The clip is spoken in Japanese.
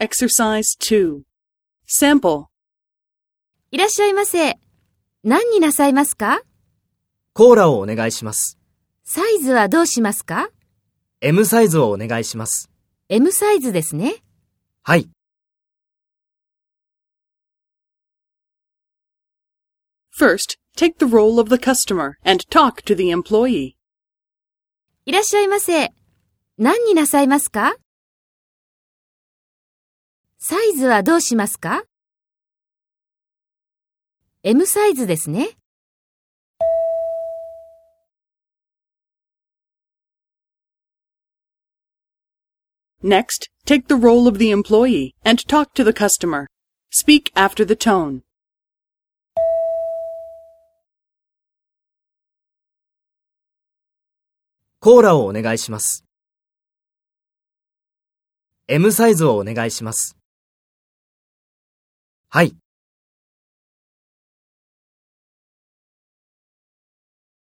Exercise 2. Sample. いらっしゃいませ。何になさいますか？コーラをお願いします。サイズはどうしますか？M サイズをお願いします。?M サイズですね。はい。First, take the role of the customer and talk to the employee. いらっしゃいませ。何になさいますか？サイズはどうしますか ?M サイズですね。Next, take the role of the employee and talk to the customer. Speak after the tone. コーラをお願いします。M サイズをお願いします。はい。